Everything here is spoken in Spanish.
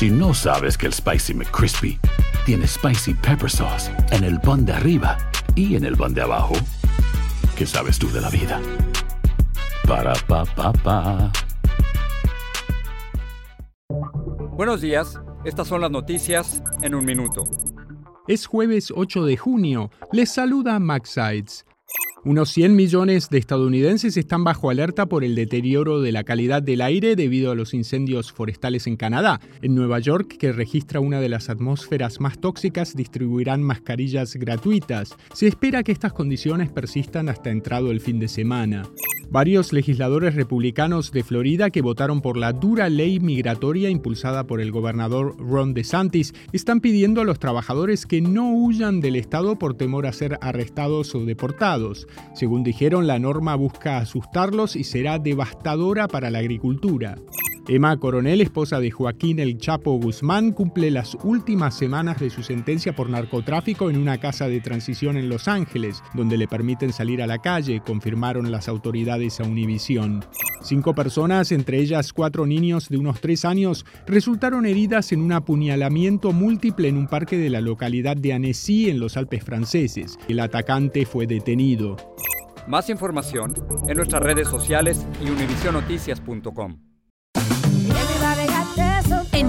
Si no sabes que el Spicy McCrispy tiene Spicy Pepper Sauce en el pan de arriba y en el pan de abajo, ¿qué sabes tú de la vida? Para, pa, pa, pa. Buenos días, estas son las noticias en un minuto. Es jueves 8 de junio. Les saluda Max Sides. Unos 100 millones de estadounidenses están bajo alerta por el deterioro de la calidad del aire debido a los incendios forestales en Canadá. En Nueva York, que registra una de las atmósferas más tóxicas, distribuirán mascarillas gratuitas. Se espera que estas condiciones persistan hasta entrado el fin de semana. Varios legisladores republicanos de Florida que votaron por la dura ley migratoria impulsada por el gobernador Ron DeSantis están pidiendo a los trabajadores que no huyan del estado por temor a ser arrestados o deportados. Según dijeron, la norma busca asustarlos y será devastadora para la agricultura. Emma Coronel, esposa de Joaquín El Chapo Guzmán, cumple las últimas semanas de su sentencia por narcotráfico en una casa de transición en Los Ángeles, donde le permiten salir a la calle, confirmaron las autoridades a Univisión. Cinco personas, entre ellas cuatro niños de unos tres años, resultaron heridas en un apuñalamiento múltiple en un parque de la localidad de Annecy, en los Alpes franceses. El atacante fue detenido. Más información en nuestras redes sociales y univisionoticias.com.